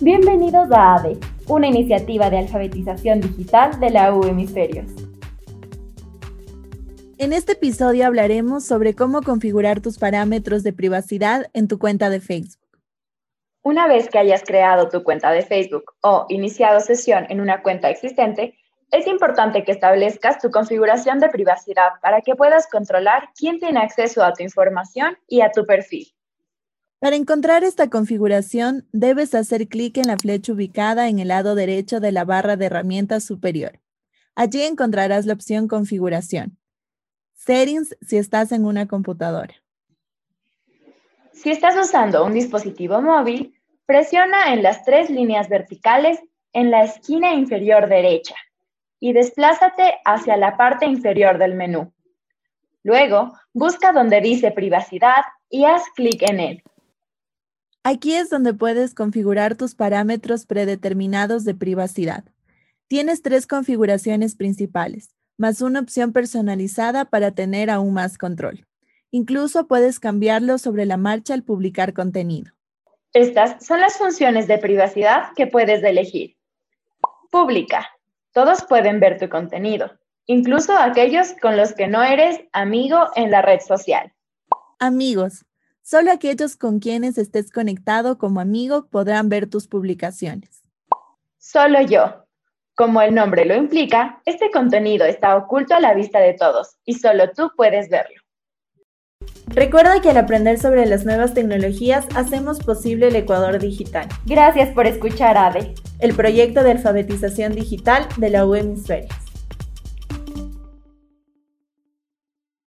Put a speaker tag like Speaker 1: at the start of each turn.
Speaker 1: Bienvenidos a ADE, una iniciativa de alfabetización digital de la U Hemisferios.
Speaker 2: En este episodio hablaremos sobre cómo configurar tus parámetros de privacidad en tu cuenta de Facebook.
Speaker 1: Una vez que hayas creado tu cuenta de Facebook o iniciado sesión en una cuenta existente, es importante que establezcas tu configuración de privacidad para que puedas controlar quién tiene acceso a tu información y a tu perfil.
Speaker 2: Para encontrar esta configuración, debes hacer clic en la flecha ubicada en el lado derecho de la barra de herramientas superior. Allí encontrarás la opción Configuración. Settings si estás en una computadora.
Speaker 1: Si estás usando un dispositivo móvil, presiona en las tres líneas verticales en la esquina inferior derecha y desplázate hacia la parte inferior del menú. Luego, busca donde dice Privacidad y haz clic en él.
Speaker 2: Aquí es donde puedes configurar tus parámetros predeterminados de privacidad. Tienes tres configuraciones principales, más una opción personalizada para tener aún más control. Incluso puedes cambiarlo sobre la marcha al publicar contenido.
Speaker 1: Estas son las funciones de privacidad que puedes elegir. Pública. Todos pueden ver tu contenido, incluso aquellos con los que no eres amigo en la red social.
Speaker 2: Amigos. Solo aquellos con quienes estés conectado como amigo podrán ver tus publicaciones.
Speaker 1: Solo yo. Como el nombre lo implica, este contenido está oculto a la vista de todos y solo tú puedes verlo.
Speaker 2: Recuerda que al aprender sobre las nuevas tecnologías hacemos posible el Ecuador digital.
Speaker 1: Gracias por escuchar ADE,
Speaker 2: el proyecto de alfabetización digital de la U Hemisferios.